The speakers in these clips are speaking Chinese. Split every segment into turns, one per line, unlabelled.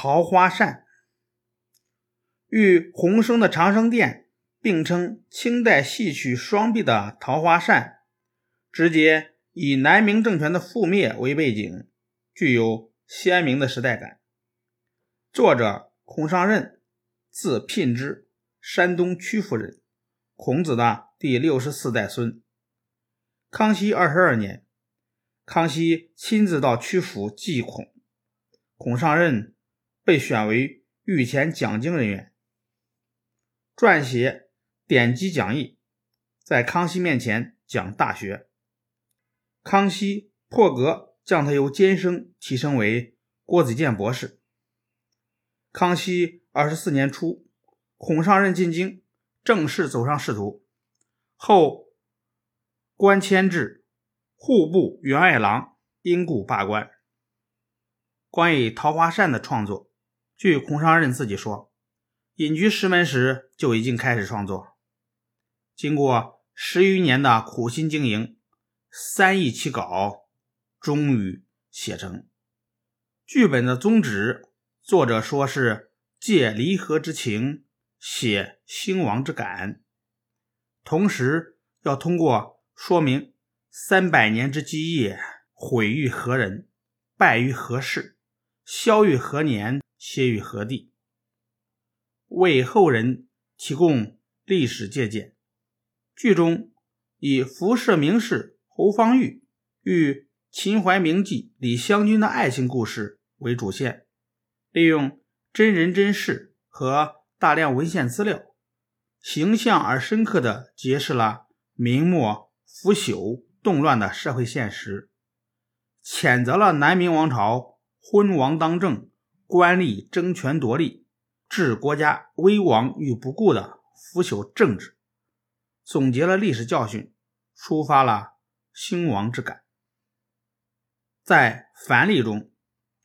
桃花扇与洪升的长生殿并称清代戏曲双璧的桃花扇，直接以南明政权的覆灭为背景，具有鲜明的时代感。作者孔尚任，字聘之，山东曲阜人，孔子的第六十四代孙。康熙二十二年，康熙亲自到曲阜祭孔，孔尚任。被选为御前讲经人员，撰写典籍讲义，在康熙面前讲《大学》。康熙破格将他由监生提升为郭子健博士。康熙二十四年初，孔尚任进京，正式走上仕途，后官迁至户部员外郎，因故罢官。关于桃花扇的创作。据孔尚任自己说，隐居石门时就已经开始创作，经过十余年的苦心经营，三易其稿，终于写成。剧本的宗旨，作者说是借离合之情，写兴亡之感，同时要通过说明三百年之基业毁于何人，败于何事，消于何年。歇于何地？为后人提供历史借鉴。剧中以辐射名士侯方域与秦淮名妓李香君的爱情故事为主线，利用真人真事和大量文献资料，形象而深刻地揭示了明末腐朽动乱的社会现实，谴责了南明王朝昏王当政。官吏争权夺利、置国家危亡于不顾的腐朽政治，总结了历史教训，抒发了兴亡之感。在樊例中，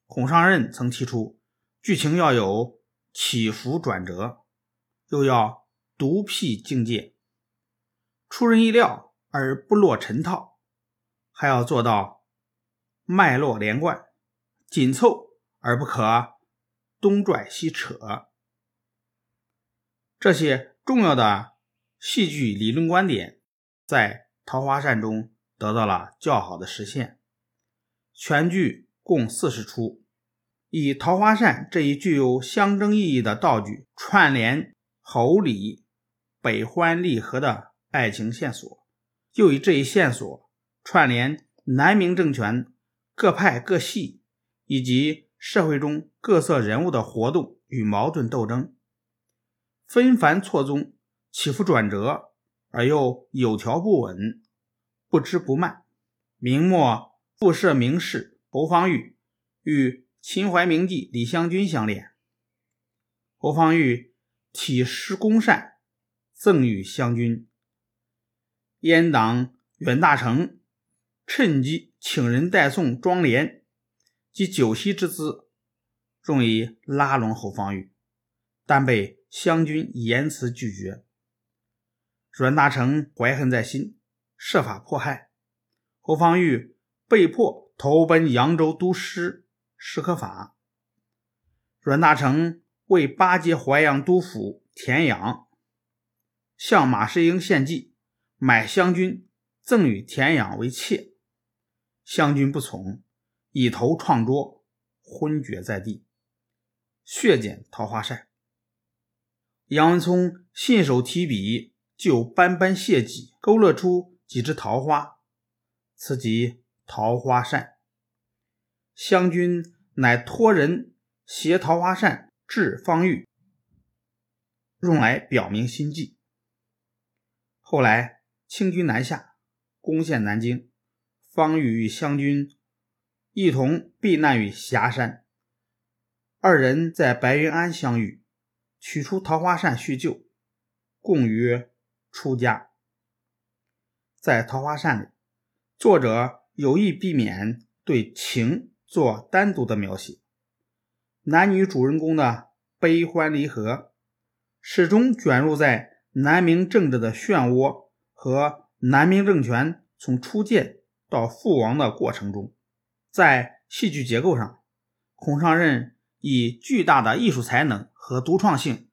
孔尚任曾提出，剧情要有起伏转折，又要独辟境界，出人意料而不落尘套，还要做到脉络连贯、紧凑而不可。东拽西扯，这些重要的戏剧理论观点，在《桃花扇》中得到了较好的实现。全剧共四十出，以桃花扇这一具有象征意义的道具，串联侯李北欢利合的爱情线索，又以这一线索串联南明政权各派各系以及。社会中各色人物的活动与矛盾斗争，纷繁错综，起伏转折，而又有条不紊，不知不慢。明末复设名士侯方域与秦淮名妓李香君相恋，侯方域题诗公扇赠与湘君，阉党袁大成趁机请人代送妆奁。及酒席之资，用以拉拢侯方域，但被湘军严词拒绝。阮大铖怀恨在心，设法迫害侯方域，被迫投奔扬州都师史可法。阮大铖为巴结淮阳督府田养，向马士英献计，买湘军赠与田养为妾，湘军不从。以头撞桌，昏厥在地，血溅桃花扇。杨文聪信手提笔，就斑斑血迹勾勒出几枝桃花，此即桃花扇。湘军乃托人携桃花扇至方玉，用来表明心迹。后来清军南下，攻陷南京，方玉与湘军。一同避难于霞山，二人在白云庵相遇，取出桃花扇叙旧，共约出家。在桃花扇里，作者有意避免对情做单独的描写，男女主人公的悲欢离合，始终卷入在南明政治的漩涡和南明政权从初建到覆亡的过程中。在戏剧结构上，孔尚任以巨大的艺术才能和独创性，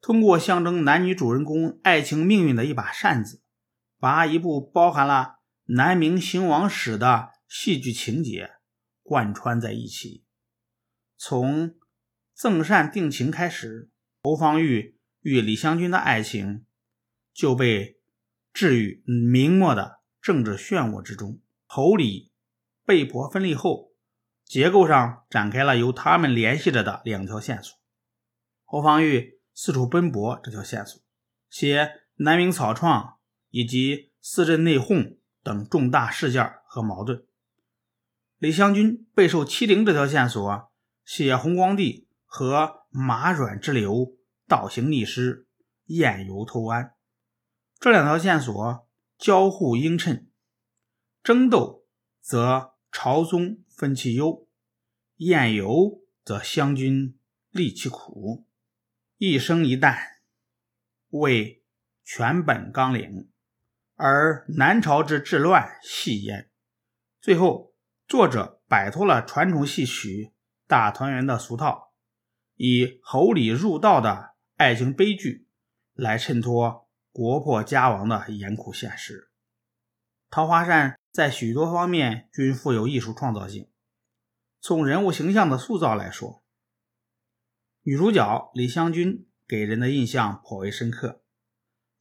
通过象征男女主人公爱情命运的一把扇子，把一部包含了南明兴亡史的戏剧情节贯穿在一起。从赠扇定情开始，侯方域与李香君的爱情就被置于明末的政治漩涡之中。侯李被迫分立后，结构上展开了由他们联系着的两条线索。侯方域四处奔波这条线索，写南明草创以及四镇内讧等重大事件和矛盾。李香君备受欺凌这条线索。写弘光帝和马阮之流倒行逆施、宴游偷安这两条线索交互映衬，争斗则朝宗分其忧，宴游则湘君立其苦，一生一旦为全本纲领，而南朝之治乱系焉。最后，作者摆脱了传统戏曲。大团圆的俗套，以侯礼入道的爱情悲剧来衬托国破家亡的严酷现实。《桃花扇》在许多方面均富有艺术创造性。从人物形象的塑造来说，女主角李香君给人的印象颇为深刻。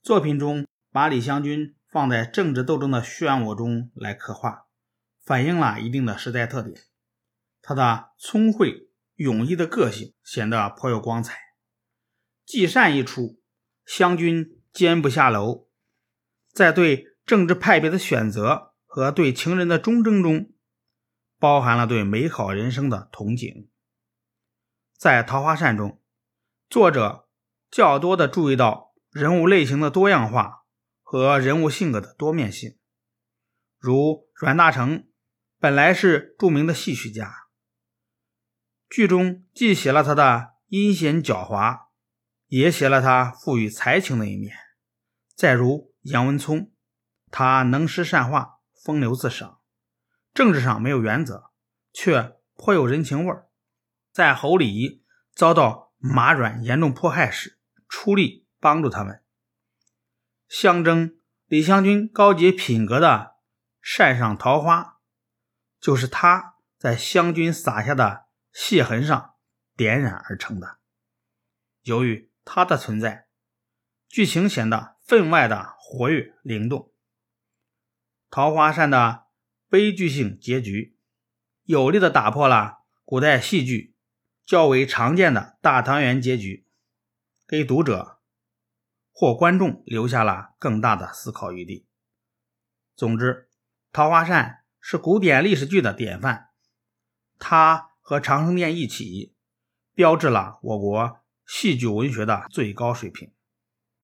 作品中把李香君放在政治斗争的漩涡中来刻画，反映了一定的时代特点。她的聪慧勇毅的个性显得颇有光彩。季善一出，湘军坚不下楼，在对政治派别的选择和对情人的忠贞中，包含了对美好人生的憧憬。在《桃花扇》中，作者较多的注意到人物类型的多样化和人物性格的多面性，如阮大铖本来是著名的戏曲家。剧中既写了他的阴险狡猾，也写了他富于才情的一面。再如杨文聪，他能诗善画，风流自赏，政治上没有原则，却颇有人情味儿。在侯李遭到马阮严重迫害时，出力帮助他们。象征李香君高洁品格的扇上桃花，就是他在湘军撒下的。血痕上点染而成的。由于他的存在，剧情显得分外的活跃灵动。桃花扇的悲剧性结局，有力的打破了古代戏剧较为常见的大团圆结局，给读者或观众留下了更大的思考余地。总之，桃花扇是古典历史剧的典范，它。和长生殿一起，标志了我国戏剧文学的最高水平。